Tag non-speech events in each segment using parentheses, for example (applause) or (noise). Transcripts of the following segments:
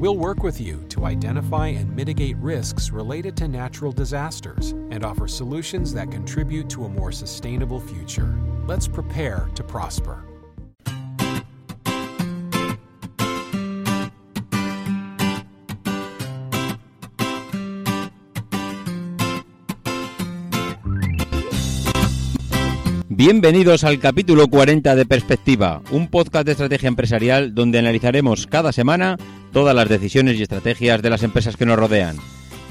We'll work with you to identify and mitigate risks related to natural disasters and offer solutions that contribute to a more sustainable future. Let's prepare to prosper. Bienvenidos al capítulo 40 de Perspectiva, un podcast de estrategia empresarial donde analizaremos cada semana todas las decisiones y estrategias de las empresas que nos rodean.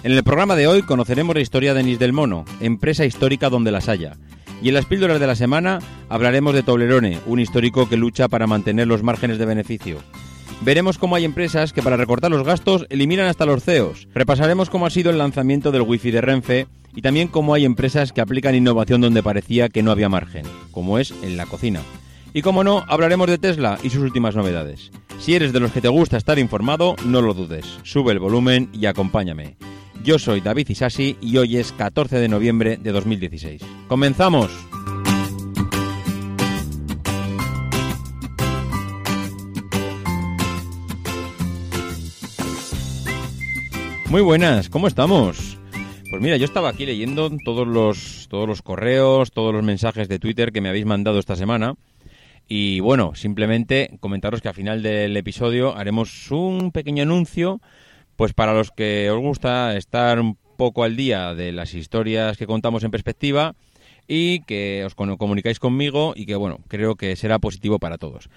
En el programa de hoy conoceremos la historia de Nis del Mono, empresa histórica donde las haya. Y en las píldoras de la semana hablaremos de Toblerone, un histórico que lucha para mantener los márgenes de beneficio. Veremos cómo hay empresas que para recortar los gastos eliminan hasta los CEOs. Repasaremos cómo ha sido el lanzamiento del Wi-Fi de Renfe y también cómo hay empresas que aplican innovación donde parecía que no había margen, como es en la cocina. Y como no, hablaremos de Tesla y sus últimas novedades. Si eres de los que te gusta estar informado, no lo dudes. Sube el volumen y acompáñame. Yo soy David Isasi y hoy es 14 de noviembre de 2016. ¡Comenzamos! Muy buenas, ¿cómo estamos? Pues mira, yo estaba aquí leyendo todos los, todos los correos, todos los mensajes de Twitter que me habéis mandado esta semana. Y bueno, simplemente comentaros que al final del episodio haremos un pequeño anuncio, pues para los que os gusta estar un poco al día de las historias que contamos en perspectiva y que os comunicáis conmigo y que bueno, creo que será positivo para todos.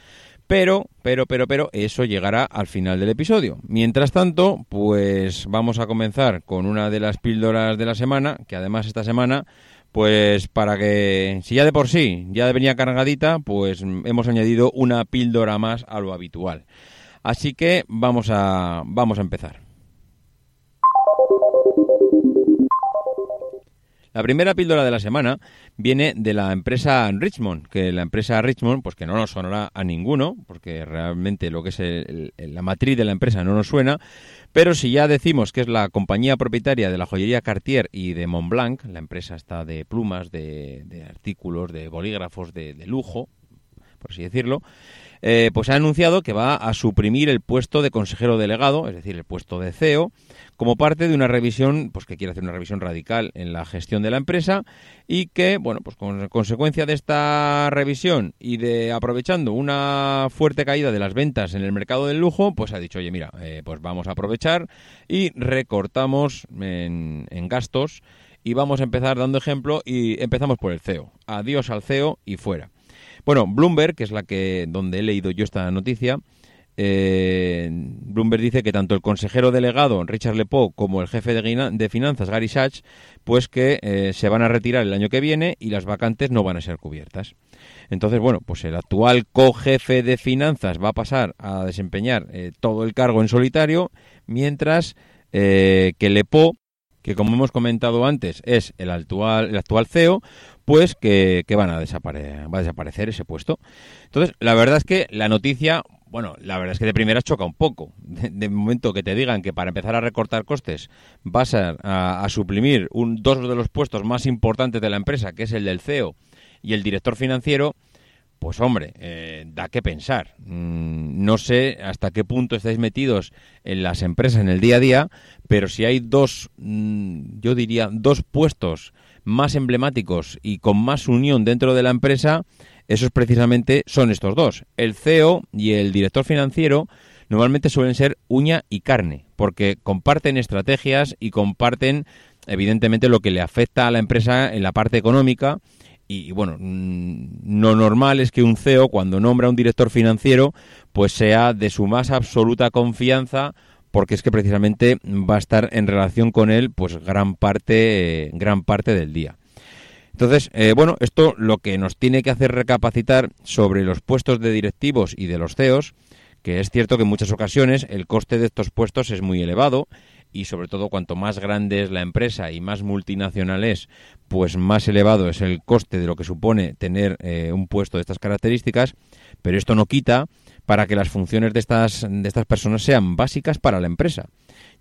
Pero, pero, pero, pero, eso llegará al final del episodio. Mientras tanto, pues vamos a comenzar con una de las píldoras de la semana, que además esta semana, pues para que, si ya de por sí ya venía cargadita, pues hemos añadido una píldora más a lo habitual. Así que vamos a, vamos a empezar. La primera píldora de la semana viene de la empresa Richmond, que la empresa Richmond, pues que no nos sonará a ninguno, porque realmente lo que es la matriz de la empresa no nos suena, pero si ya decimos que es la compañía propietaria de la joyería Cartier y de Montblanc, la empresa está de plumas, de, artículos, de bolígrafos de, lujo, por así decirlo, eh, pues ha anunciado que va a suprimir el puesto de consejero delegado, es decir, el puesto de CEO, como parte de una revisión, pues que quiere hacer una revisión radical en la gestión de la empresa y que, bueno, pues con consecuencia de esta revisión y de aprovechando una fuerte caída de las ventas en el mercado del lujo, pues ha dicho, oye, mira, eh, pues vamos a aprovechar y recortamos en, en gastos y vamos a empezar dando ejemplo y empezamos por el CEO. Adiós al CEO y fuera. Bueno, Bloomberg, que es la que donde he leído yo esta noticia, eh, Bloomberg dice que tanto el consejero delegado Richard Lepo como el jefe de, finanzas Gary Sachs, pues que eh, se van a retirar el año que viene y las vacantes no van a ser cubiertas. Entonces, bueno, pues el actual co-jefe de finanzas va a pasar a desempeñar eh, todo el cargo en solitario, mientras que Lepo, que como hemos comentado antes es el actual, el actual CEO, pues que, van a desaparecer, va a desaparecer ese puesto. Entonces, la verdad es que la noticia bueno, la verdad es que de primera choca un poco. De, momento que te digan que para empezar a recortar costes vas a, suprimir un, dos de los puestos más importantes de la empresa, que es el del CEO y el director financiero, pues hombre, eh, da que pensar. Mm, no sé hasta qué punto estáis metidos en las empresas en el día a día, pero si hay dos, mm, yo diría, dos puestos más emblemáticos y con más unión dentro de la empresa, esos precisamente son estos dos. El CEO y el director financiero normalmente suelen ser uña y carne, porque comparten estrategias y comparten evidentemente lo que le afecta a la empresa en la parte económica. Y, bueno, mm, lo normal es que un CEO cuando nombra a un director financiero pues sea de su más absoluta confianza porque es que precisamente va a estar en relación con él pues gran parte gran parte del día. Entonces, eh, bueno, esto lo que nos tiene que hacer recapacitar sobre los puestos de directivos y de los CEOs, que es cierto que en muchas ocasiones el coste de estos puestos es muy elevado y sobre todo cuanto más grande es la empresa y más multinacional es, pues más elevado es el coste de lo que supone tener eh, un puesto de estas características, pero esto no quita para que las funciones de estas, de estas personas sean básicas para la empresa,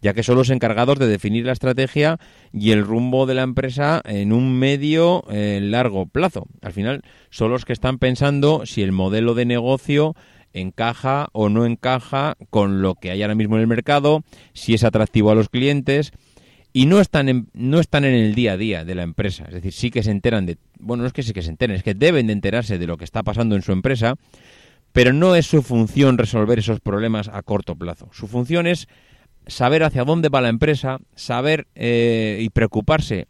ya que son los encargados de definir la estrategia y el rumbo de la empresa en un medio eh, largo plazo. Al final son los que están pensando si el modelo de negocio encaja o no encaja con lo que hay ahora mismo en el mercado, si es atractivo a los clientes y no están en, no están en el día a día de la empresa. Es decir, sí que se enteran de, bueno, no es que sí que se enteren, es que deben de enterarse de lo que está pasando en su empresa, pero no es su función resolver esos problemas a corto plazo. Su función es saber hacia dónde va la empresa, saber eh, y preocuparse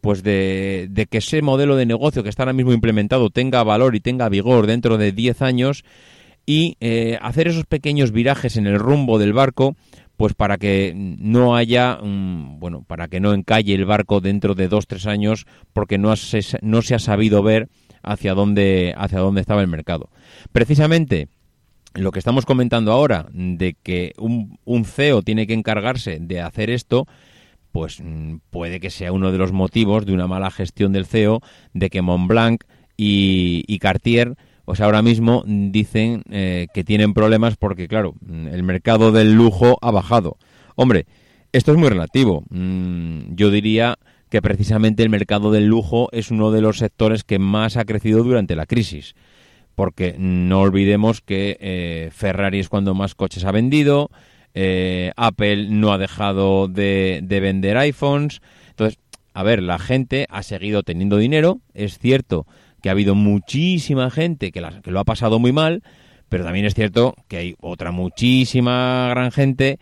pues de, de, que ese modelo de negocio que está ahora mismo implementado tenga valor y tenga vigor dentro de 10 años y eh, hacer esos pequeños virajes en el rumbo del barco pues para que no haya, bueno, para que no encalle el barco dentro de dos, tres años porque no se, no se ha sabido ver hacia dónde, hacia dónde estaba el mercado. Precisamente lo que estamos comentando ahora de que un, un CEO tiene que encargarse de hacer esto, pues mm, puede que sea uno de los motivos de una mala gestión del CEO de que Montblanc y, y Cartier pues ahora mismo dicen eh, que tienen problemas porque, claro, el mercado del lujo ha bajado. Hombre, esto es muy relativo. Mm, yo diría que precisamente el mercado del lujo es uno de los sectores que más ha crecido durante la crisis. Porque no olvidemos que eh, Ferrari es cuando más coches ha vendido, eh, Apple no ha dejado de, de vender iPhones. Entonces, a ver, la gente ha seguido teniendo dinero, es cierto que ha habido muchísima gente que, que lo ha pasado muy mal, pero también es cierto que hay otra muchísima gran gente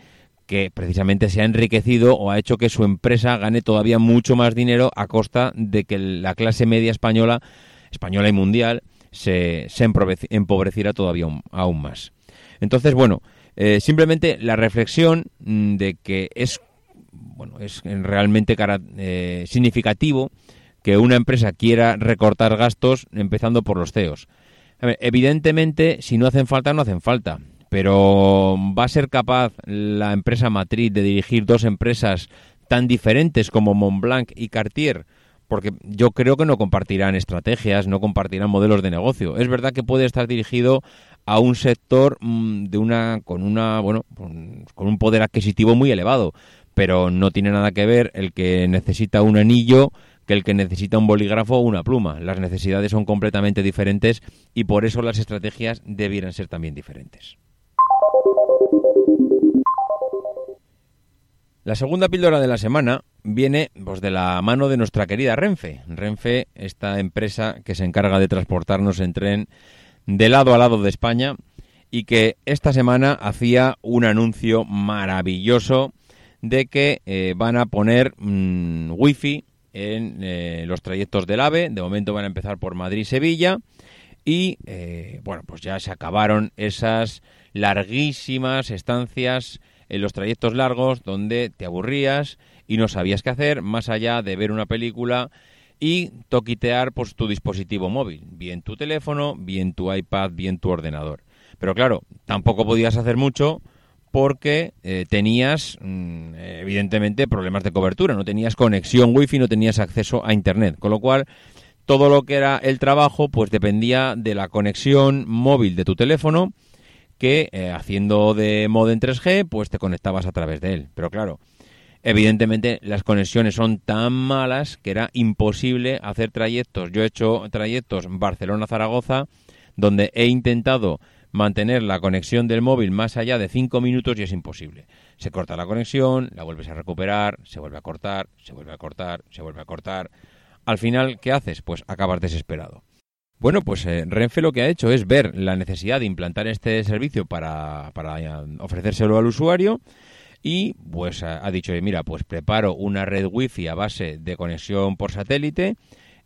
que precisamente se ha enriquecido o ha hecho que su empresa gane todavía mucho más dinero a costa de que la clase media española, española y mundial, se, se empobreciera todavía aún, más. Entonces, bueno, eh, simplemente la reflexión mm, de que es, bueno, es realmente eh, significativo que una empresa quiera recortar gastos empezando por los CEOs. evidentemente, si no hacen falta, no hacen falta. Pero ¿va a ser capaz la empresa matriz de dirigir dos empresas tan diferentes como Montblanc y Cartier? Porque yo creo que no compartirán estrategias, no compartirán modelos de negocio. Es verdad que puede estar dirigido a un sector mm, de una con una bueno con un poder adquisitivo muy elevado, pero no tiene nada que ver el que necesita un anillo que el que necesita un bolígrafo o una pluma. Las necesidades son completamente diferentes y por eso las estrategias debieran ser también diferentes. La segunda píldora de la semana viene pues, de la mano de nuestra querida Renfe. Renfe, esta empresa que se encarga de transportarnos en tren de lado a lado de España y que esta semana hacía un anuncio maravilloso de que eh, van a poner mm, wifi en eh, los trayectos del AVE. De momento van a empezar por Madrid-Sevilla. Y eh, bueno, pues ya se acabaron esas larguísimas estancias en los trayectos largos donde te aburrías y no sabías qué hacer, más allá de ver una película y toquitear pues, tu dispositivo móvil, bien tu teléfono, bien tu iPad, bien tu ordenador. Pero claro, tampoco podías hacer mucho porque eh, tenías, mm, evidentemente, problemas de cobertura, no tenías conexión wifi, no tenías acceso a Internet, con lo cual todo lo que era el trabajo pues dependía de la conexión móvil de tu teléfono que eh, haciendo de modem 3G pues te conectabas a través de él. Pero claro, evidentemente las conexiones son tan malas que era imposible hacer trayectos. Yo he hecho trayectos Barcelona-Zaragoza donde he intentado mantener la conexión del móvil más allá de 5 minutos y es imposible. Se corta la conexión, la vuelves a recuperar, se vuelve a cortar, se vuelve a cortar, se vuelve a cortar. Al final, ¿qué haces? Pues acabas desesperado. Bueno, pues eh, Renfe lo que ha hecho es ver la necesidad de implantar este servicio para, para eh, ofrecérselo al usuario y pues ha, dicho, mira, pues preparo una red wifi a base de conexión por satélite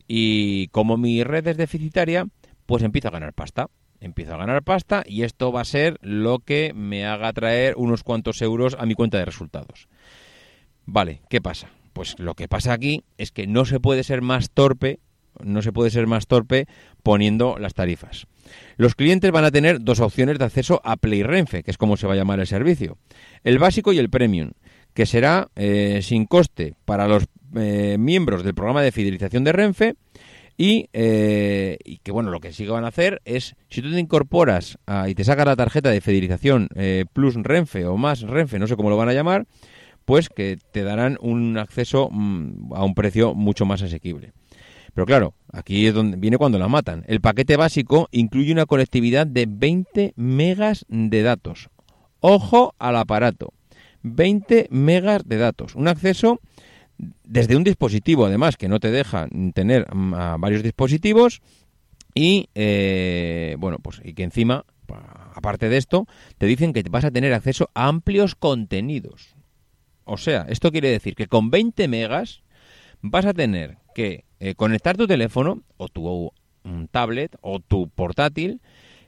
y como mi red es deficitaria, pues empiezo a ganar pasta empiezo a ganar pasta y esto va a ser lo que me haga traer unos cuantos euros a mi cuenta de resultados. Vale, ¿qué pasa? Pues lo que pasa aquí es que no se puede ser más torpe, no se puede ser más torpe poniendo las tarifas. Los clientes van a tener dos opciones de acceso a Play Renfe, que es como se va a llamar el servicio, el básico y el premium, que será sin coste para los miembros del programa de fidelización de Renfe y, eh, y, que bueno, lo que sí que van a hacer es, si tú te incorporas y te sacas la tarjeta de fidelización eh, Plus Renfe o más Renfe, no sé cómo lo van a llamar, pues que te darán un acceso mm, a un precio mucho más asequible. Pero claro, aquí es donde viene cuando la matan. El paquete básico incluye una conectividad de 20 megas de datos. Ojo al aparato. 20 megas de datos. Un acceso desde un dispositivo, además, que no te deja tener varios dispositivos y, eh, bueno, pues y que encima, aparte de esto, te dicen que vas a tener acceso a amplios contenidos. O sea, esto quiere decir que con 20 megas vas a tener que eh, conectar tu teléfono o tu tablet o tu portátil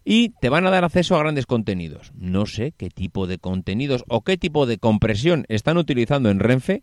y te van a dar acceso a grandes contenidos. No sé qué tipo de contenidos o qué tipo de compresión están utilizando en Renfe,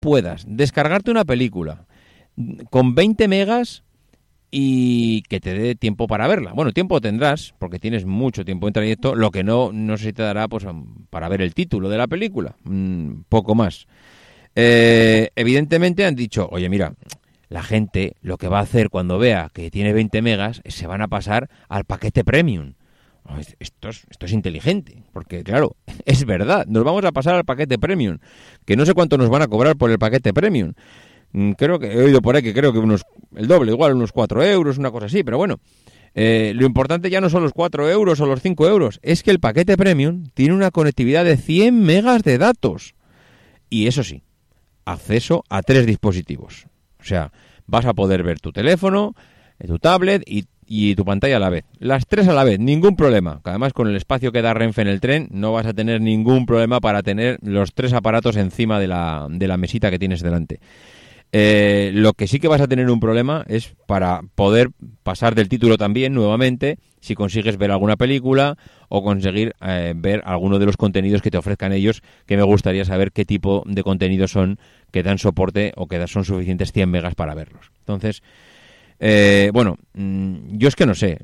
Puedas descargarte una película con 20 megas y que te dé tiempo para verla. Bueno, tiempo tendrás, porque tienes mucho tiempo en trayecto, lo que no, no sé si te dará pues, para ver el título de la película, mm, poco más. Eh, evidentemente han dicho, oye, mira, la gente lo que va a hacer cuando vea que tiene 20 megas, se van a pasar al paquete premium. Esto es, esto es inteligente, porque claro, (laughs) es verdad, nos vamos a pasar al paquete premium, que no sé cuánto nos van a cobrar por el paquete premium. Mm, creo que he oído por ahí que creo que unos el doble, igual unos 4 euros, una cosa así, pero bueno, eh, lo importante ya no son los 4 euros o los 5 euros, es que el paquete premium tiene una conectividad de 100 megas de datos. Y eso sí, acceso a tres dispositivos. O sea, vas a poder ver tu teléfono, tu tablet y y tu pantalla a la vez. Las tres a la vez, ningún problema. Además, con el espacio que da Renfe en el tren, no vas a tener ningún problema para tener los tres aparatos encima de la, de la mesita que tienes delante. Eh, lo que sí que vas a tener un problema es para poder pasar del título también nuevamente si consigues ver alguna película o conseguir eh, ver alguno de los contenidos que te ofrezcan ellos, que me gustaría saber qué tipo de contenidos son que dan soporte o que son suficientes 100 megas para verlos. Entonces, eh, bueno, mm, yo es que no sé.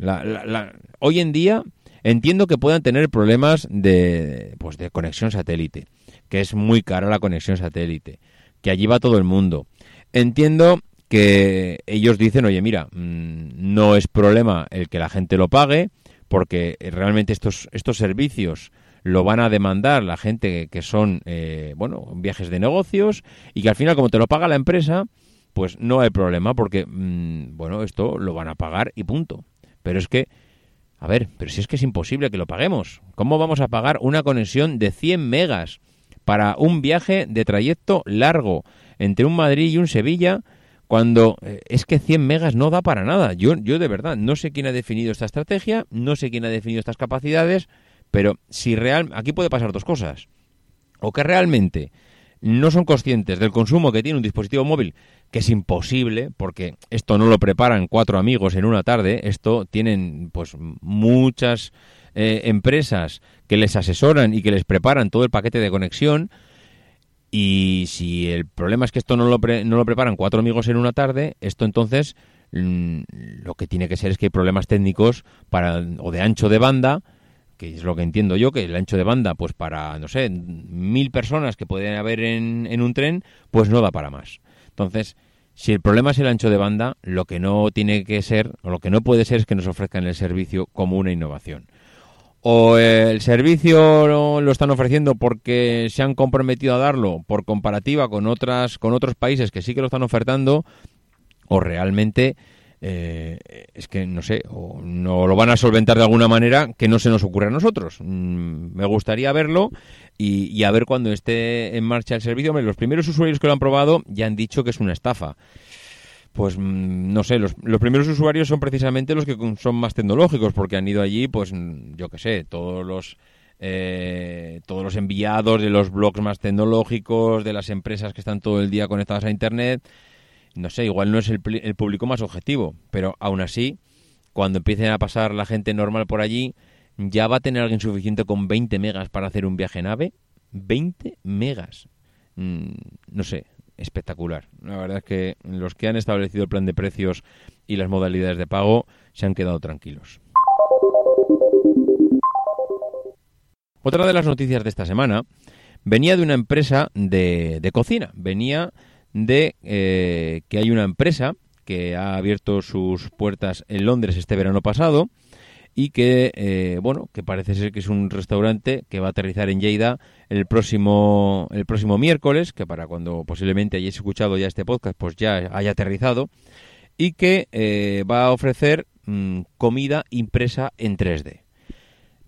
hoy en día entiendo que puedan tener problemas de, pues de conexión satélite, que es muy cara la conexión satélite, que allí va todo el mundo. Entiendo que ellos dicen, oye, mira, mm, no es problema el que la gente lo pague, porque realmente estos, estos servicios lo van a demandar la gente que son, eh, bueno, viajes de negocios, y que al final, como te lo paga la empresa, pues no hay problema porque, mm, bueno, esto lo van a pagar y punto. Pero es que, a ver, pero si es que es imposible que lo paguemos. ¿Cómo vamos a pagar una conexión de 100 megas para un viaje de trayecto largo entre un Madrid y un Sevilla? Cuando eh, es que 100 megas no da para nada. Yo, yo de verdad no sé quién ha definido esta estrategia, no sé quién ha definido estas capacidades, pero si real, aquí puede pasar dos cosas. O que realmente no son conscientes del consumo que tiene un dispositivo móvil, que es imposible, porque esto no lo preparan cuatro amigos en una tarde, esto tienen pues muchas eh, empresas que les asesoran y que les preparan todo el paquete de conexión, y si el problema es que esto no lo, no lo preparan cuatro amigos en una tarde, esto entonces mm, lo que tiene que ser es que hay problemas técnicos para o de ancho de banda que es lo que entiendo yo, que el ancho de banda, pues para, no sé, mil personas que pueden haber en, en un tren, pues no da para más. Entonces, si el problema es el ancho de banda, lo que no tiene que ser, o lo que no puede ser es que nos ofrezcan el servicio como una innovación. O el servicio lo están ofreciendo porque se han comprometido a darlo por comparativa con otras con otros países que sí que lo están ofertando o realmente eh, es que no sé, o no lo van a solventar de alguna manera que no se nos ocurra a nosotros. Mm, me gustaría verlo y, a ver cuando esté en marcha el servicio. los primeros usuarios que lo han probado ya han dicho que es una estafa. Pues mm, no sé, los, los primeros usuarios son precisamente los que son más tecnológicos, porque han ido allí, pues yo qué sé, todos los eh, todos los enviados de los blogs más tecnológicos, de las empresas que están todo el día conectadas a Internet. No sé, igual no es el, público más objetivo, pero aún así, cuando empiecen a pasar la gente normal por allí, ya va a tener alguien suficiente con 20 megas para hacer un viaje en AVE. 20 megas. Mm, no sé, espectacular. La verdad es que los que han establecido el plan de precios y las modalidades de pago se han quedado tranquilos. Otra de las noticias de esta semana venía de una empresa de, cocina. Venía de eh, que hay una empresa que ha abierto sus puertas en Londres este verano pasado y que eh, bueno que parece ser que es un restaurante que va a aterrizar en Lleida el próximo el próximo miércoles que para cuando posiblemente hayáis escuchado ya este podcast pues ya haya aterrizado y que eh, va a ofrecer mm, comida impresa en 3D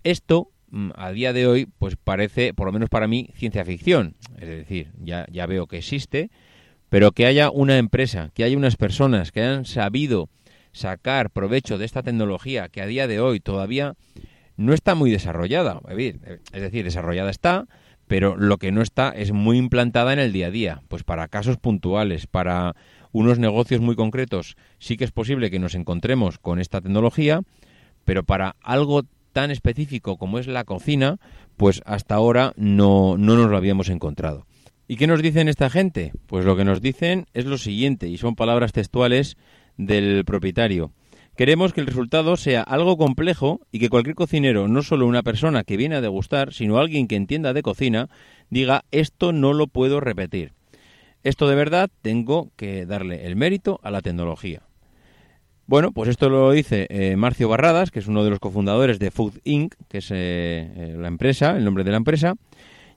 esto mm, a día de hoy pues parece por lo menos para mí ciencia ficción. Es decir ya ya veo que existe pero que haya una empresa que haya unas personas que hayan sabido sacar provecho de esta tecnología que a día de hoy todavía no está muy desarrollada. Es decir, desarrollada está, pero lo que no está es muy implantada en el día a día. Pues para casos puntuales, para unos negocios muy concretos, sí que es posible que nos encontremos con esta tecnología, pero para algo tan específico como es la cocina, pues hasta ahora no, no nos lo habíamos encontrado. ¿Y qué nos dicen esta gente? Pues lo que nos dicen es lo siguiente, y son palabras textuales del propietario. Queremos que el resultado sea algo complejo y que cualquier cocinero, no solo una persona que viene a degustar, sino alguien que entienda de cocina, diga esto no lo puedo repetir. Esto de verdad tengo que darle el mérito a la tecnología. Bueno, pues esto lo dice eh, Marcio Barradas, que es uno de los cofundadores de Food Inc., que es eh, eh, la empresa, el nombre de la empresa.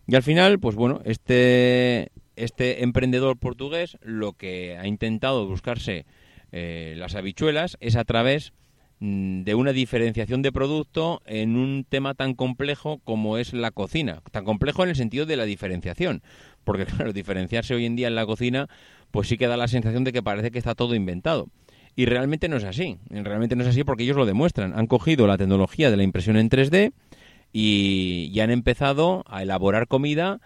Y al final, pues bueno, este, este emprendedor portugués lo que ha intentado buscarse eh, las habichuelas es a través mm, de una diferenciación de producto en un tema tan complejo como es la cocina. Tan complejo en el sentido de la diferenciación. Porque, (laughs) claro, diferenciarse hoy en día en la cocina, pues sí que da la sensación de que parece que está todo inventado. Y realmente no es así. Realmente no es así porque ellos lo demuestran. Han cogido la tecnología de la impresión en 3D y, y han empezado a elaborar comida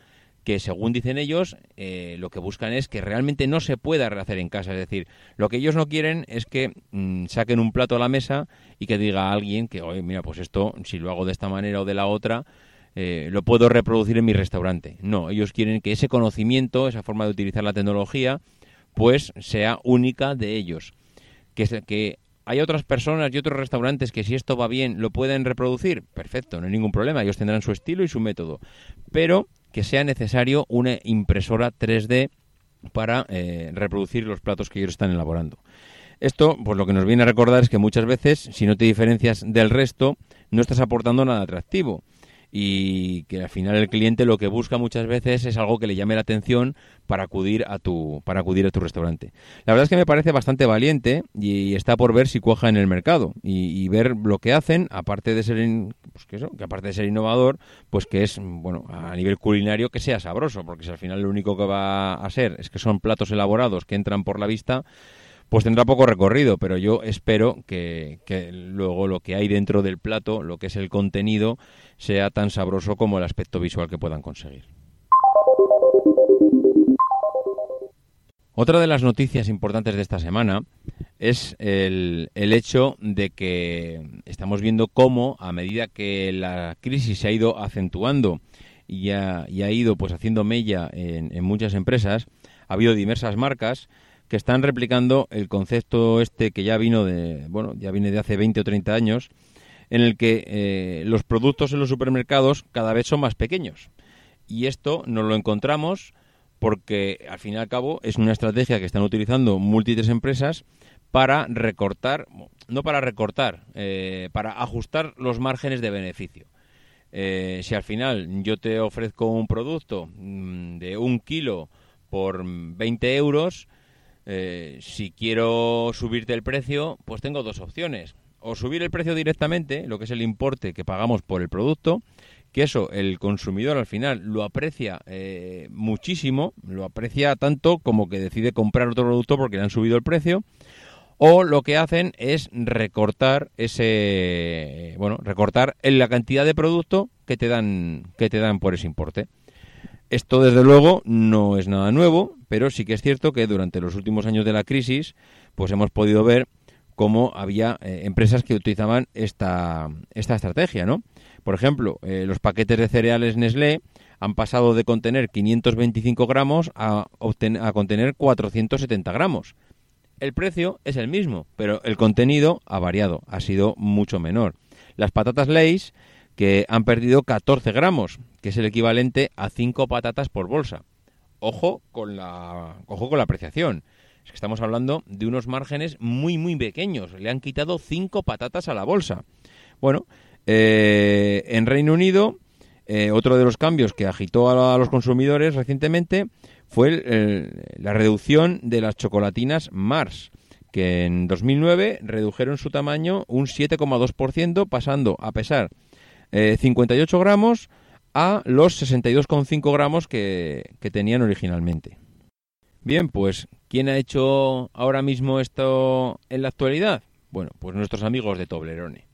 que según dicen ellos, eh, lo que buscan es que realmente no se pueda rehacer en casa. Es decir, lo que ellos no quieren es que mm, saquen un plato a la mesa y que diga a alguien que, oye, mira, pues esto, si lo hago de esta manera o de la otra, eh, lo puedo reproducir en mi restaurante. No, ellos quieren que ese conocimiento, esa forma de utilizar la tecnología, pues sea única de ellos. Que, que hay otras personas y otros restaurantes que si esto va bien lo pueden reproducir, perfecto, no hay ningún problema, ellos tendrán su estilo y su método. Pero que sea necesario una impresora 3D para eh, reproducir los platos que ellos están elaborando. Esto, pues lo que nos viene a recordar es que muchas veces, si no te diferencias del resto, no estás aportando nada atractivo y que al final el cliente lo que busca muchas veces es algo que le llame la atención para acudir a tu para acudir a tu restaurante. La verdad es que me parece bastante valiente y está por ver si cuaja en el mercado y, ver lo que hacen, aparte de ser pues que, eso, aparte de ser innovador, pues que es bueno a nivel culinario que sea sabroso, porque si al final lo único que va a ser es que son platos elaborados que entran por la vista pues tendrá poco recorrido, pero yo espero que, luego lo que hay dentro del plato, lo que es el contenido, sea tan sabroso como el aspecto visual que puedan conseguir. Otra de las noticias importantes de esta semana es el, hecho de que estamos viendo cómo, a medida que la crisis se ha ido acentuando y ha, ido pues haciendo mella en, en muchas empresas, ha habido diversas marcas que están replicando el concepto este que ya vino de, bueno, ya viene de hace 20 o 30 años, en el que eh, los productos en los supermercados cada vez son más pequeños. Y esto nos lo encontramos porque, al fin y al cabo, es una estrategia que están utilizando múltiples empresas para recortar, no para recortar, eh, para ajustar los márgenes de beneficio. Eh, si al final yo te ofrezco un producto mm, de un kilo por 20 euros, eh, si quiero subirte el precio, pues tengo dos opciones. O subir el precio directamente, lo que es el importe que pagamos por el producto, que eso el consumidor al final lo aprecia eh, muchísimo, lo aprecia tanto como que decide comprar otro producto porque le han subido el precio. o lo que hacen es recortar ese bueno recortar en la cantidad de producto que te dan que te dan por ese importe esto desde luego no es nada nuevo pero sí que es cierto que durante los últimos años de la crisis pues hemos podido ver cómo había eh, empresas que utilizaban esta esta estrategia no por ejemplo eh, los paquetes de cereales Nestlé han pasado de contener 525 gramos a, a contener 470 gramos el precio es el mismo, pero el contenido ha variado, ha sido mucho menor. Las patatas Lay's, que han perdido 14 gramos, que es el equivalente a 5 patatas por bolsa. Ojo con la, ojo con la apreciación. Es que estamos hablando de unos márgenes muy, muy pequeños. Le han quitado 5 patatas a la bolsa. Bueno, eh, en Reino Unido, eh, otro de los cambios que agitó a los consumidores recientemente fue la reducción de las chocolatinas Mars, que en 2009 redujeron su tamaño un 7,2%, pasando a pesar 58 eh, gramos a los 62,5 gramos que, que tenían originalmente. Bien, pues, ¿quién ha hecho ahora mismo esto en la actualidad? Bueno, pues nuestros amigos de Toblerone.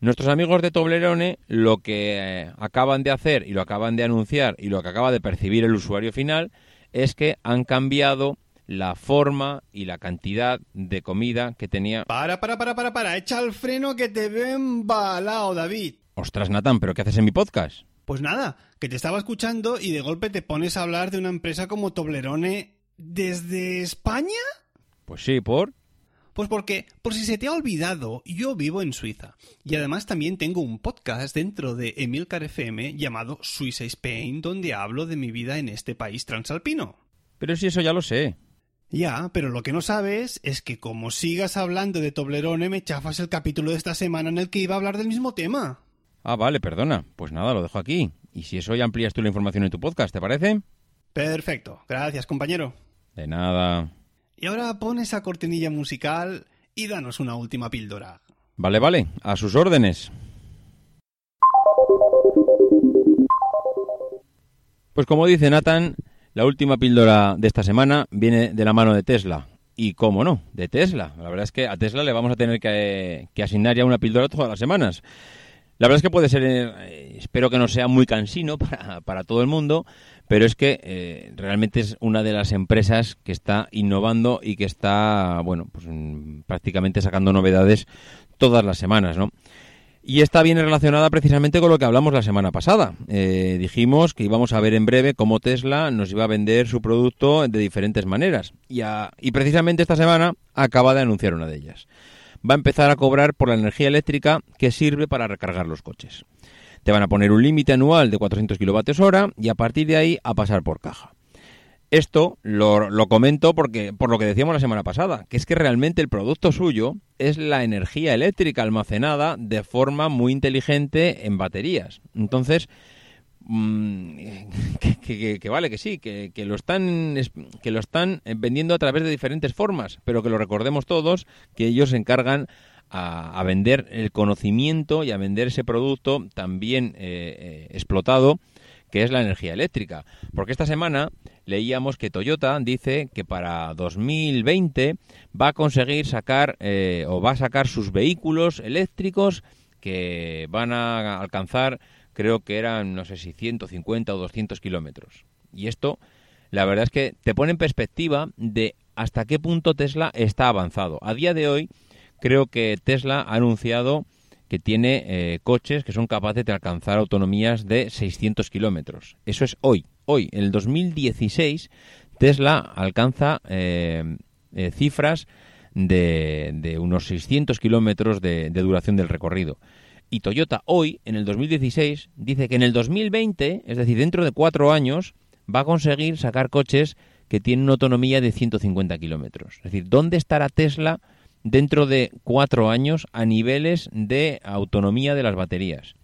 Nuestros amigos de Toblerone lo que eh, acaban de hacer y lo acaban de anunciar y lo que acaba de percibir el usuario final es que han cambiado la forma y la cantidad de comida que tenía. Para, para, para, para, para, echa el freno que te veo embalado, David. Ostras, Nathan, ¿pero qué haces en mi podcast? Pues nada, que te estaba escuchando y de golpe te pones a hablar de una empresa como Toblerone desde España. Pues sí, ¿por? Pues porque, por si se te ha olvidado, yo vivo en Suiza. Y además también tengo un podcast dentro de Emilcar FM llamado Suiza Spain, donde hablo de mi vida en este país transalpino. Pero si eso ya lo sé. Ya, pero lo que no sabes es que como sigas hablando de Toblerone me chafas el capítulo de esta semana en el que iba a hablar del mismo tema. Ah, vale, perdona. Pues nada, lo dejo aquí. Y si eso ya amplías tú la información en tu podcast, ¿te parece? Perfecto. Gracias, compañero. De nada. Y ahora pon esa cortinilla musical y danos una última píldora. Vale, vale, a sus órdenes. Pues como dice Nathan, la última píldora de esta semana viene de la mano de Tesla. Y cómo no, de Tesla. La verdad es que a Tesla le vamos a tener que, asignar ya una píldora todas las semanas. La verdad es que puede ser, eh, espero que no sea muy cansino (laughs) para, para todo el mundo, pero es que eh, realmente es una de las empresas que está innovando y que está, bueno, pues mm, prácticamente sacando novedades todas las semanas, ¿no? Y esta viene relacionada precisamente con lo que hablamos la semana pasada. Eh, dijimos que íbamos a ver en breve cómo Tesla nos iba a vender su producto de diferentes maneras. Y, y precisamente esta semana acaba de anunciar una de ellas. Va a empezar a cobrar por la energía eléctrica que sirve para recargar los coches. Te van a poner un límite anual de 400 kilovatios hora y a partir de ahí a pasar por caja. Esto lo, lo, comento porque por lo que decíamos la semana pasada, que es que realmente el producto suyo es la energía eléctrica almacenada de forma muy inteligente en baterías. Entonces, mm, (laughs) que, vale, que sí, que, que, lo están, que lo están vendiendo a través de diferentes formas, pero que lo recordemos todos, que ellos se encargan a, vender el conocimiento y a vender ese producto también eh, eh, explotado que es la energía eléctrica. Porque esta semana leíamos que Toyota dice que para 2020 va a conseguir sacar eh, o va a sacar sus vehículos eléctricos que van a alcanzar, creo que eran, no sé si 150 o 200 kilómetros. Y esto, la verdad es que te pone en perspectiva de hasta qué punto Tesla está avanzado. A día de hoy, creo que Tesla ha anunciado que tiene eh, coches que son capaces de alcanzar autonomías de 600 kilómetros. Eso es hoy. Hoy, en el 2016, Tesla alcanza eh, eh, cifras de, unos 600 kilómetros de, de duración del recorrido. Y Toyota hoy, en el 2016, dice que en el 2020, es decir, dentro de cuatro años, va a conseguir sacar coches que tienen una autonomía de 150 kilómetros. Es decir, ¿dónde estará Tesla dentro de cuatro años a niveles de autonomía de las baterías.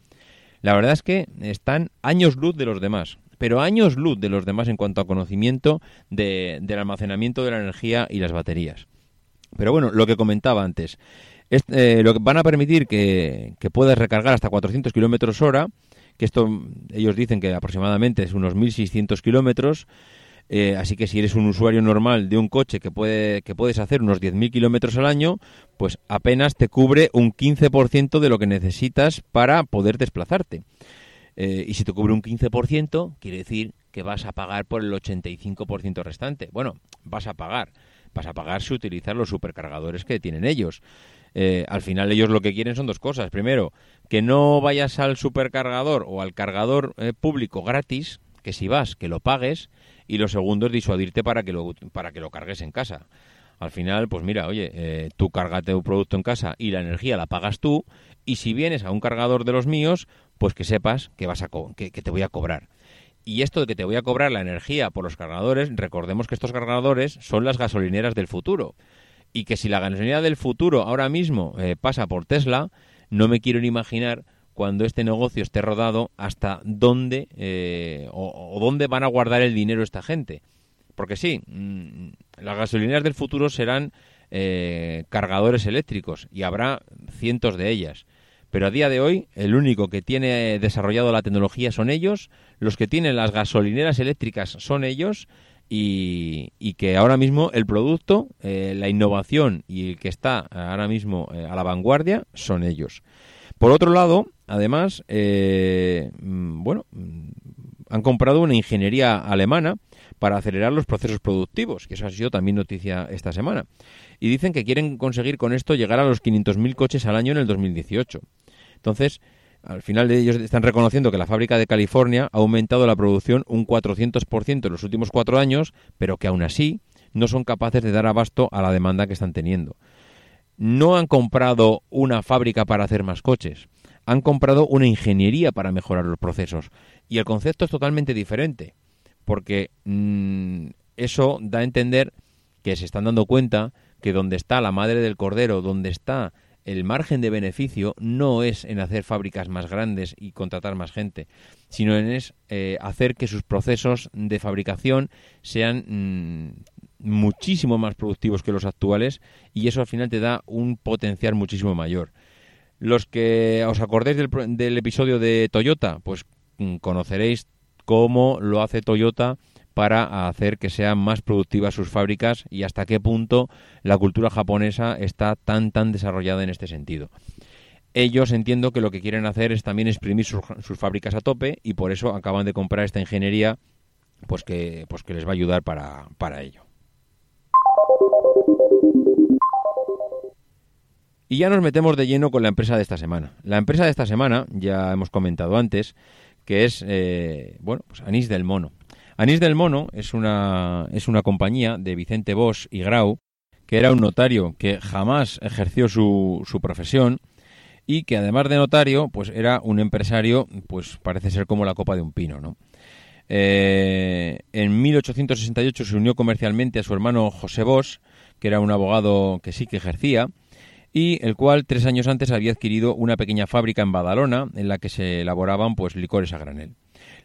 La verdad es que están años luz de los demás, pero años luz de los demás en cuanto a conocimiento del almacenamiento de la energía y las baterías. Pero bueno, lo que comentaba antes, eh, lo que van a permitir que, que puedas recargar hasta 400 kilómetros hora, que esto ellos dicen que aproximadamente es unos 1.600 kilómetros, Eh, así que si eres un usuario normal de un coche que, puede, que puedes hacer unos 10.000 kilómetros al año, pues apenas te cubre un 15% de lo que necesitas para poder desplazarte. Eh, y si te cubre un 15%, quiere decir que vas a pagar por el 85% restante. Bueno, vas a pagar. Vas a pagar si utilizas los supercargadores que tienen ellos. Eh, al final ellos lo que quieren son dos cosas. Primero, que no vayas al supercargador o al cargador público gratis, que si vas, que lo pagues y lo segundo es disuadirte para que lo, para que lo cargues en casa. Al final, pues mira, oye, eh, tú cárgate un producto en casa y la energía la pagas tú y si vienes a un cargador de los míos, pues que sepas que, vas a que, te voy a cobrar. Y esto de que te voy a cobrar la energía por los cargadores, recordemos que estos cargadores son las gasolineras del futuro. Y que si la gasolinera del futuro ahora mismo eh, pasa por Tesla, no me quiero ni imaginar cuando este negocio esté rodado, hasta dónde eh, o, dónde van a guardar el dinero esta gente. Porque sí, mm, las gasolineras del futuro serán eh, cargadores eléctricos y habrá cientos de ellas. Pero a día de hoy, el único que tiene desarrollado la tecnología son ellos, los que tienen las gasolineras eléctricas son ellos, y, que ahora mismo el producto, eh, la innovación y el que está ahora mismo a la vanguardia son ellos. Por otro lado, además, eh, mm, bueno, mm, han comprado una ingeniería alemana para acelerar los procesos productivos, que eso ha sido también noticia esta semana. Y dicen que quieren conseguir con esto llegar a los 500.000 coches al año en el 2018. Entonces, al final ellos están reconociendo que la fábrica de California ha aumentado la producción un 400% en los últimos cuatro años, pero que aún así no son capaces de dar abasto a la demanda que están teniendo no han comprado una fábrica para hacer más coches, han comprado una ingeniería para mejorar los procesos. Y el concepto es totalmente diferente, porque mm, eso da a entender que se están dando cuenta que donde está la madre del cordero, donde está el margen de beneficio, no es en hacer fábricas más grandes y contratar más gente, sino en eh, hacer que sus procesos de fabricación sean mm, muchísimo más productivos que los actuales y eso al final te da un potencial muchísimo mayor. Los que os acordéis del, episodio de Toyota, pues mm, conoceréis cómo lo hace Toyota para hacer que sean más productivas sus fábricas y hasta qué punto la cultura japonesa está tan tan desarrollada en este sentido. Ellos entiendo que lo que quieren hacer es también exprimir sus, fábricas a tope y por eso acaban de comprar esta ingeniería pues que, pues que les va a ayudar para, para ello. Y ya nos metemos de lleno con la empresa de esta semana. La empresa de esta semana, ya hemos comentado antes, que es, eh, bueno, pues Anís del Mono. Anís del Mono es una, es una compañía de Vicente Bosch y Grau, que era un notario que jamás ejerció su, su profesión y que además de notario, pues era un empresario, pues parece ser como la copa de un pino, ¿no? Eh, en 1868 se unió comercialmente a su hermano José Bosch, que era un abogado que sí que ejercía, y el cual tres años antes había adquirido una pequeña fábrica en Badalona en la que se elaboraban pues licores a granel.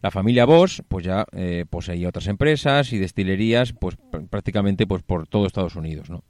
La familia Bosch pues ya eh, poseía otras empresas y destilerías pues prácticamente pues por todo Estados Unidos, ¿no?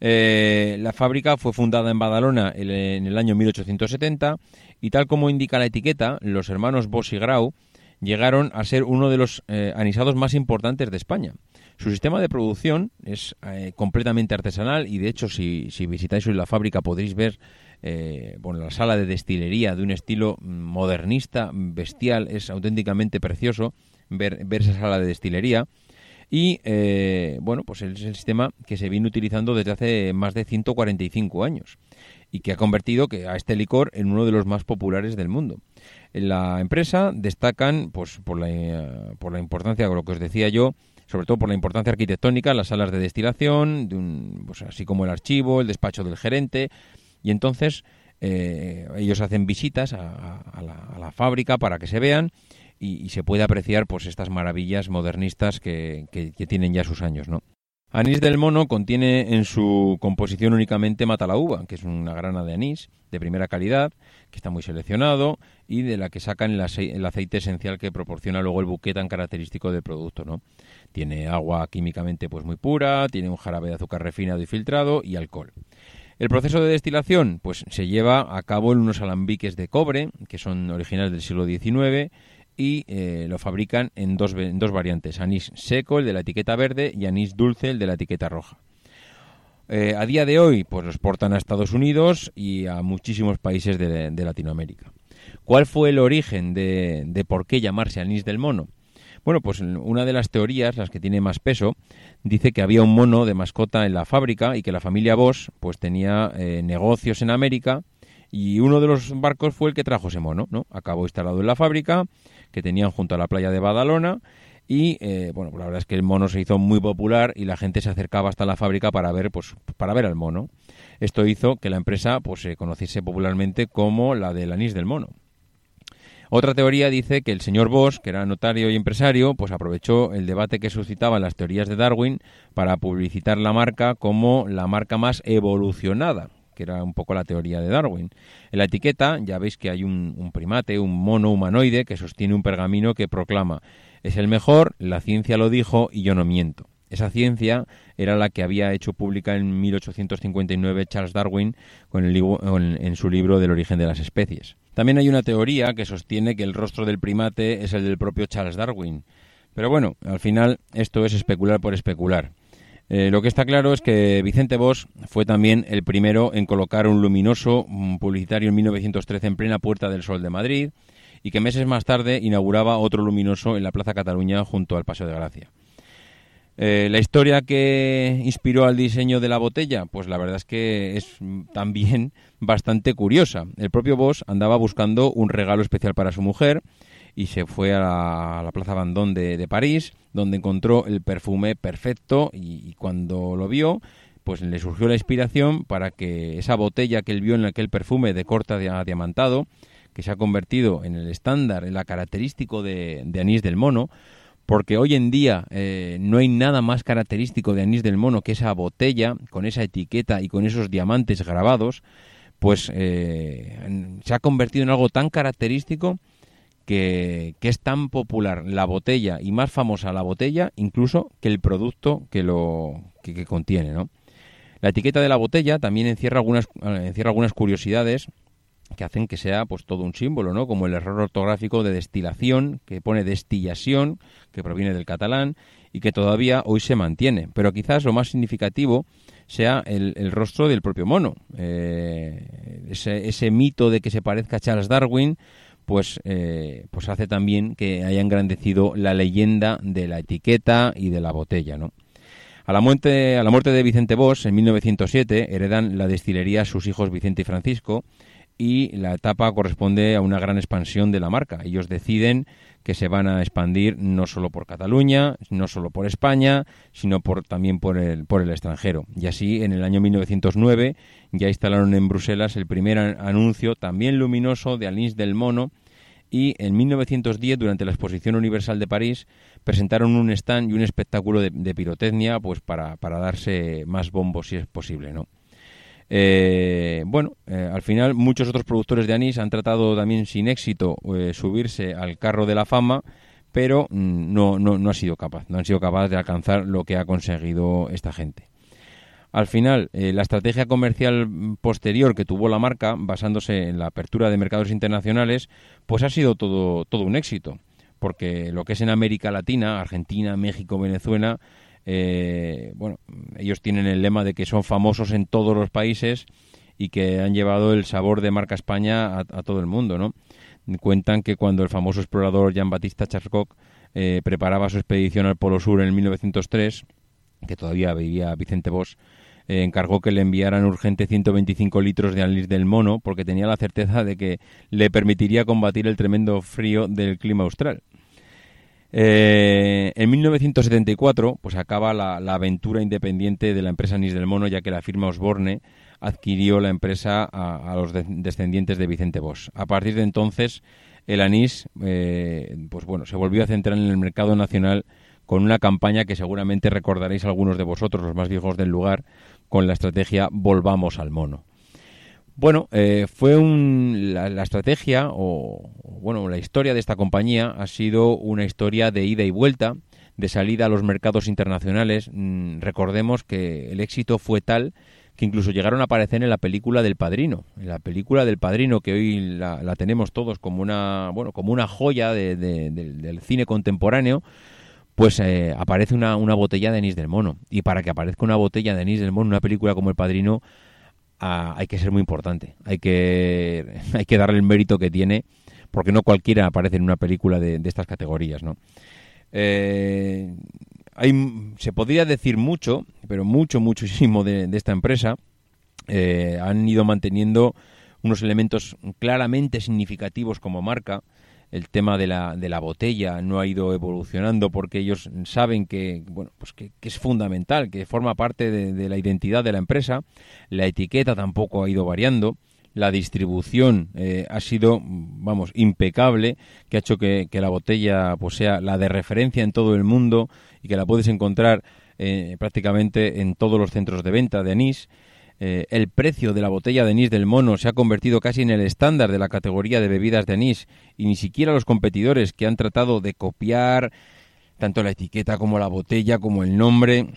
Eh, la fábrica fue fundada en Badalona en el año 1870 y tal como indica la etiqueta, los hermanos Bosch y Grau llegaron a ser uno de los eh, anisados más importantes de España. Su sistema de producción es completamente artesanal y de hecho si, visitáis hoy la fábrica podréis ver eh, bueno, la sala de destilería de un estilo modernista, bestial, es auténticamente precioso ver, ver esa sala de destilería. Y eh, bueno, pues es el sistema que se viene utilizando desde hace más de 145 años y que ha convertido que a este licor en uno de los más populares del mundo. En la empresa destacan pues por la, por la importancia, lo que os decía yo, sobre todo por la importancia arquitectónica, las salas de destilación, de un, pues así como el archivo, el despacho del gerente, y entonces eh, ellos hacen visitas a, la, fábrica para que se vean y, se puede apreciar pues estas maravillas modernistas que, tienen ya sus años, ¿no? Anís del mono contiene en su composición únicamente mata la uva, que es una grana de anís de primera calidad, que está muy seleccionado y de la que sacan el, el aceite esencial que proporciona luego el buque tan característico del producto, ¿no? Tiene agua químicamente pues muy pura, tiene un jarabe de azúcar refinado y filtrado y alcohol. El proceso de destilación pues se lleva a cabo en unos alambiques de cobre que son originales del siglo XIX y eh, lo fabrican en dos, variantes, anís seco, el de la etiqueta verde, y anís dulce, el de la etiqueta roja. Eh, a día de hoy, pues los exportan a Estados Unidos y a muchísimos países de, Latinoamérica. ¿Cuál fue el origen de, por qué llamarse anís del mono? Bueno, pues una de las teorías, las que tiene más peso, dice que había un mono de mascota en la fábrica y que la familia Bosch pues tenía eh, negocios en América y uno de los barcos fue el que trajo ese mono, ¿no? Acabó instalado en la fábrica que tenían junto a la playa de Badalona y eh, bueno, pues la verdad es que el mono se hizo muy popular y la gente se acercaba hasta la fábrica para ver pues para ver al mono. Esto hizo que la empresa pues se conociese popularmente como la del anís del mono. Otra teoría dice que el señor Bosch, que era notario y empresario, pues aprovechó el debate que suscitaban las teorías de Darwin para publicitar la marca como la marca más evolucionada, que era un poco la teoría de Darwin. En la etiqueta ya veis que hay un, primate, un mono humanoide, que sostiene un pergamino que proclama es el mejor, la ciencia lo dijo y yo no miento. Esa ciencia era la que había hecho pública en 1859 Charles Darwin con el, en su libro Del origen de las especies. También hay una teoría que sostiene que el rostro del primate es el del propio Charles Darwin. Pero bueno, al final esto es especular por especular. Eh, lo que está claro es que Vicente Bosch fue también el primero en colocar un luminoso publicitario en 1913 en plena Puerta del Sol de Madrid y que meses más tarde inauguraba otro luminoso en la Plaza Cataluña junto al Paseo de Gracia. Eh, la historia que inspiró al diseño de la botella, pues la verdad es que es también (laughs) bastante curiosa. El propio Bosch andaba buscando un regalo especial para su mujer y se fue a la, Plaza Vendôme de, París, donde encontró el perfume perfecto y, cuando lo vio, pues le surgió la inspiración para que esa botella que él vio en aquel perfume de corta diamantado, que se ha convertido en el estándar, en la característico de, anís del mono, porque hoy en día eh, no hay nada más característico de anís del mono que esa botella con esa etiqueta y con esos diamantes grabados, pues eh, se ha convertido en algo tan característico que, es tan popular la botella y más famosa la botella incluso que el producto que lo que, contiene, ¿no? La etiqueta de la botella también encierra algunas, encierra algunas curiosidades que hacen que sea pues todo un símbolo, ¿no? Como el error ortográfico de destilación, que pone destillación, que proviene del catalán y que todavía hoy se mantiene. Pero quizás lo más significativo sea el, rostro del propio mono. Eh, ese, ese, mito de que se parezca a Charles Darwin pues, eh, pues hace también que haya engrandecido la leyenda de la etiqueta y de la botella, ¿no? A la, muerte, a la muerte de Vicente Bosch, en 1907, heredan la destilería sus hijos Vicente y Francisco y la etapa corresponde a una gran expansión de la marca. Ellos deciden que se van a expandir no solo por Cataluña, no solo por España, sino por, también por el, por el extranjero. Y así, en el año 1909, ya instalaron en Bruselas el primer anuncio, también luminoso, de Alins del Mono, y en 1910, durante la Exposición Universal de París, presentaron un stand y un espectáculo de, pirotecnia pues para, para darse más bombos si es posible, ¿no? Eh, bueno, eh, al final muchos otros productores de anís han tratado también sin éxito eh, subirse al carro de la fama, pero mm, no, no, no ha sido capaz, no han sido capaces de alcanzar lo que ha conseguido esta gente. Al final, la estrategia comercial posterior que tuvo la marca, basándose en la apertura de mercados internacionales, pues ha sido todo, todo un éxito, porque lo que es en América Latina, Argentina, México, Venezuela, eh, bueno, ellos tienen el lema de que son famosos en todos los países y que han llevado el sabor de marca España a, todo el mundo, ¿no? Cuentan que cuando el famoso explorador Jean-Baptiste Charcot eh, preparaba su expedición al Polo Sur en 1903, que todavía vivía Vicente Bosch, eh, encargó que le enviaran urgente 125 litros de anís del mono porque tenía la certeza de que le permitiría combatir el tremendo frío del clima austral. Eh, en 1974, pues acaba la, aventura independiente de la empresa Anís del Mono, ya que la firma Osborne adquirió la empresa a, los descendientes de Vicente Bosch. A partir de entonces, el anís, eh, pues bueno, se volvió a centrar en el mercado nacional con una campaña que seguramente recordaréis algunos de vosotros, los más viejos del lugar, con la estrategia Volvamos al mono. Bueno, eh, fue un, la, estrategia o, bueno, la historia de esta compañía ha sido una historia de ida y vuelta, de salida a los mercados internacionales. Mm, recordemos que el éxito fue tal que incluso llegaron a aparecer en la película del Padrino, en la película del Padrino que hoy la, tenemos todos como una, bueno, como una joya del cine contemporáneo, pues eh, aparece una, una, botella de anís del mono. Y para que aparezca una botella de anís del mono en una película como El Padrino, ah, hay que ser muy importante. Hay que, (laughs) hay que darle el mérito que tiene, porque no cualquiera aparece en una película de, estas categorías, ¿no? Eh, hay, se podría decir mucho, pero mucho, muchísimo de, esta empresa. Eh, han ido manteniendo unos elementos claramente significativos como marca el tema de la, de la botella no ha ido evolucionando porque ellos saben que, bueno, pues que, es fundamental, que forma parte de, la identidad de la empresa. La etiqueta tampoco ha ido variando. La distribución eh, ha sido, vamos, impecable, que ha hecho que, la botella pues, sea la de referencia en todo el mundo y que la puedes encontrar eh, prácticamente en todos los centros de venta de anís. Eh, el precio de la botella de anís del mono se ha convertido casi en el estándar de la categoría de bebidas de anís y ni siquiera los competidores que han tratado de copiar tanto la etiqueta como la botella como el nombre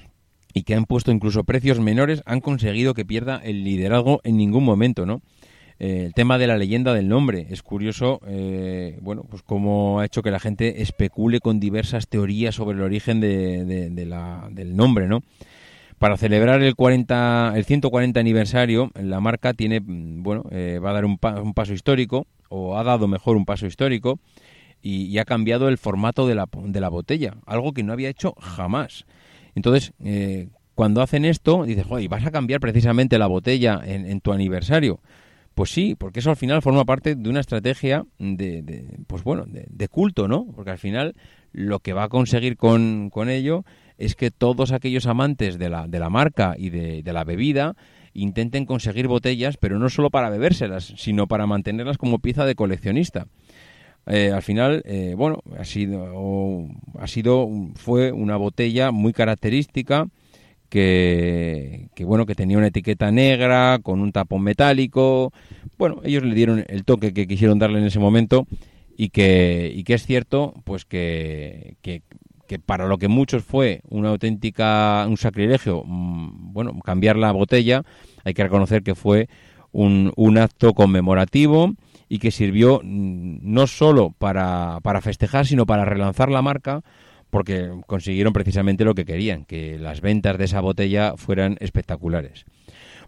y que han puesto incluso precios menores han conseguido que pierda el liderazgo en ningún momento, ¿no? Eh, el tema de la leyenda del nombre es curioso, eh, bueno, pues cómo ha hecho que la gente especule con diversas teorías sobre el origen de la, del nombre, ¿no? Para celebrar el 40, el 140 aniversario, la marca tiene, mm, bueno, eh, va a dar un, paso histórico o ha dado mejor un paso histórico y, ha cambiado el formato de la, de la, botella, algo que no había hecho jamás. Entonces, eh, cuando hacen esto, dices, joder, ¿vas a cambiar precisamente la botella en, tu aniversario? Pues sí, porque eso al final forma parte de una estrategia de, pues bueno, de, culto, ¿no? Porque al final lo que va a conseguir con, con ello es que todos aquellos amantes de la, de la marca y de, la bebida intenten conseguir botellas, pero no solo para bebérselas, sino para mantenerlas como pieza de coleccionista. Eh, al final, eh, bueno, ha sido, ha sido, fue una botella muy característica que, que, bueno, que tenía una etiqueta negra con un tapón metálico. Bueno, ellos le dieron el toque que quisieron darle en ese momento y que, y que es cierto, pues que, que que para lo que muchos fue una auténtica un sacrilegio, mm, bueno, cambiar la botella, hay que reconocer que fue un, un acto conmemorativo y que sirvió mm, no solo para, para festejar, sino para relanzar la marca, porque consiguieron precisamente lo que querían, que las ventas de esa botella fueran espectaculares.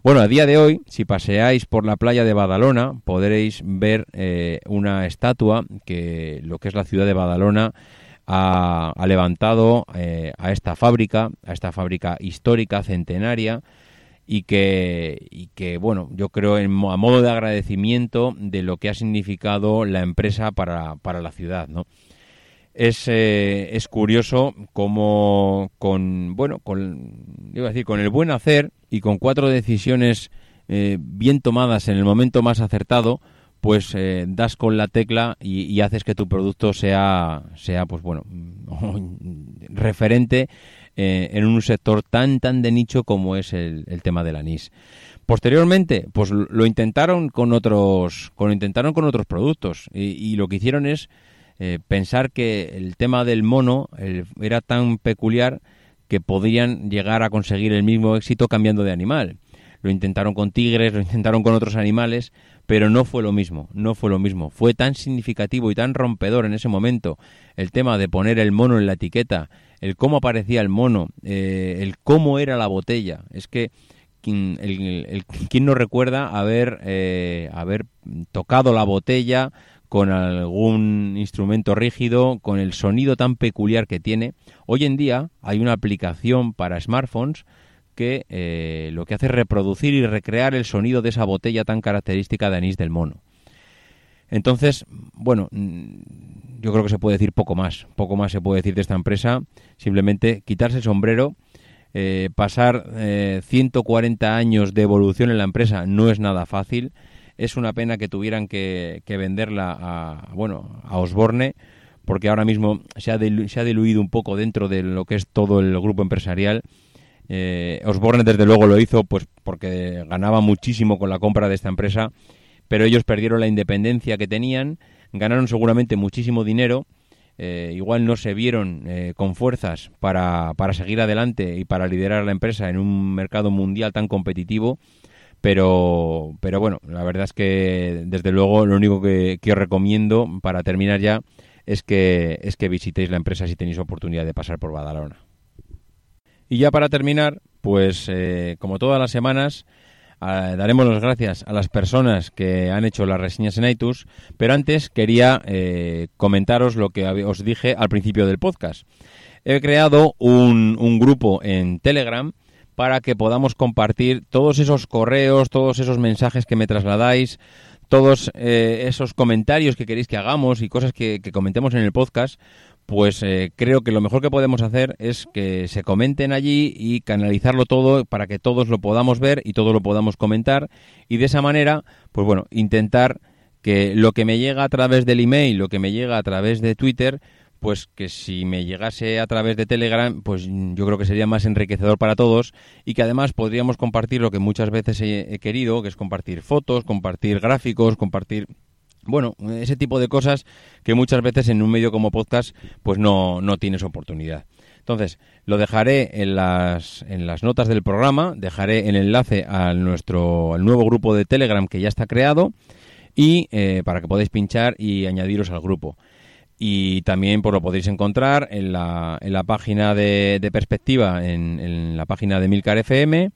Bueno, a día de hoy, si paseáis por la playa de Badalona, podréis ver eh, una estatua que lo que es la ciudad de Badalona ha, levantado eh, a esta fábrica, a esta fábrica histórica, centenaria, y que, y que bueno, yo creo en, a modo de agradecimiento de lo que ha significado la empresa para, para la ciudad, ¿no? Es, eh, es curioso cómo con, bueno, con, iba a decir, con el buen hacer y con cuatro decisiones eh, bien tomadas en el momento más acertado, pues eh, das con la tecla y, haces que tu producto sea, sea pues bueno, (laughs) referente eh, en un sector tan tan de nicho como es el, tema del anís. Posteriormente, pues lo intentaron con otros, con, intentaron con otros productos y, lo que hicieron es eh, pensar que el tema del mono era tan peculiar que podían llegar a conseguir el mismo éxito cambiando de animal. Lo intentaron con tigres, lo intentaron con otros animales, pero no fue lo mismo, no fue lo mismo. Fue tan significativo y tan rompedor en ese momento el tema de poner el mono en la etiqueta, el cómo aparecía el mono, eh, el cómo era la botella. Es que quien, no recuerda haber, eh, haber tocado la botella con algún instrumento rígido, con el sonido tan peculiar que tiene. Hoy en día hay una aplicación para smartphones que eh, lo que hace es reproducir y recrear el sonido de esa botella tan característica de anís del mono. Entonces, bueno, mm, yo creo que se puede decir poco más, poco más se puede decir de esta empresa, simplemente quitarse el sombrero, eh, pasar 140 eh, años de evolución en la empresa no es nada fácil, es una pena que tuvieran que, venderla a, bueno, a Osborne, porque ahora mismo se ha, se ha diluido un poco dentro de lo que es todo el grupo empresarial eh, Osborne desde luego lo hizo pues porque ganaba muchísimo con la compra de esta empresa, pero ellos perdieron la independencia que tenían, ganaron seguramente muchísimo dinero, eh, igual no se vieron eh, con fuerzas para, para seguir adelante y para liderar la empresa en un mercado mundial tan competitivo. Pero, pero bueno, la verdad es que desde luego lo único que, que os recomiendo para terminar ya es que, es que visitéis la empresa si tenéis oportunidad de pasar por Badalona. Y ya para terminar, pues eh, como todas las semanas, daremos las gracias a las personas que han hecho las reseñas en iTunes, pero antes quería eh, comentaros lo que os dije al principio del podcast. He creado un, un grupo en Telegram para que podamos compartir todos esos correos, todos esos mensajes que me trasladáis, todos eh, esos comentarios que queréis que hagamos y cosas que, comentemos en el podcast, pues eh, creo que lo mejor que podemos hacer es que se comenten allí y canalizarlo todo para que todos lo podamos ver y todos lo podamos comentar. Y de esa manera, pues bueno, intentar que lo que me llega a través del email, lo que me llega a través de Twitter, pues que si me llegase a través de Telegram, pues yo creo que sería más enriquecedor para todos y que además podríamos compartir lo que muchas veces he, querido, que es compartir fotos, compartir gráficos, compartir bueno, ese tipo de cosas que muchas veces en un medio como podcast pues no, no tienes oportunidad. Entonces, lo dejaré en las, en las notas del programa, dejaré el enlace a nuestro al nuevo grupo de Telegram que ya está creado y eh, para que podáis pinchar y añadiros al grupo y también pues, lo podéis encontrar en la, en la página de, de perspectiva, en, en, la página de Milcar FM,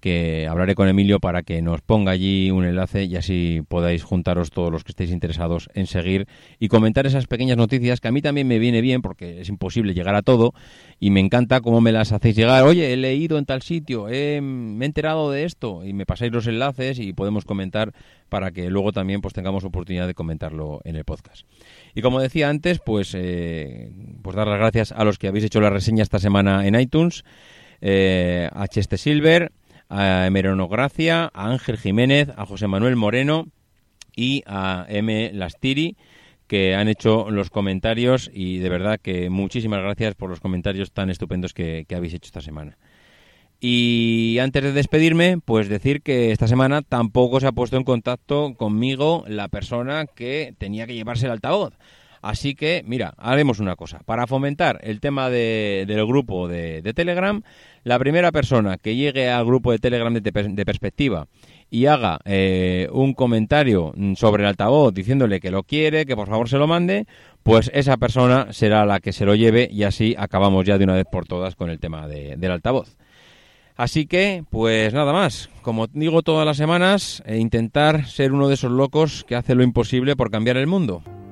que hablaré con Emilio para que nos ponga allí un enlace y así podáis juntaros todos los que estéis interesados en seguir y comentar esas pequeñas noticias que a mí también me viene bien porque es imposible llegar a todo y me encanta cómo me las hacéis llegar. Oye, he leído en tal sitio, me he enterado de esto y me pasáis los enlaces y podemos comentar para que luego también pues tengamos oportunidad de comentarlo en el podcast. Y como decía antes, pues, eh, pues dar las gracias a los que habéis hecho la reseña esta semana en iTunes, eh, a Cheste Silver, a Emerono Gracia, a Ángel Jiménez, a José Manuel Moreno y a M. Lastiri que han hecho los comentarios y de verdad que muchísimas gracias por los comentarios tan estupendos que habéis hecho esta semana. Y antes de despedirme, pues decir que esta semana tampoco se ha puesto en contacto conmigo la persona que tenía que llevarse el altavoz. Así que, mira, haremos una cosa. Para fomentar el tema del grupo de, Telegram, la primera persona que llegue al grupo de Telegram de, perspectiva y haga eh, un comentario sobre el altavoz diciéndole que lo quiere, que por favor se lo mande, pues esa persona será la que se lo lleve y así acabamos ya de una vez por todas con el tema del altavoz. Así que, pues nada más. Como digo todas las semanas, e intentar ser uno de esos locos que hace lo imposible por cambiar el mundo.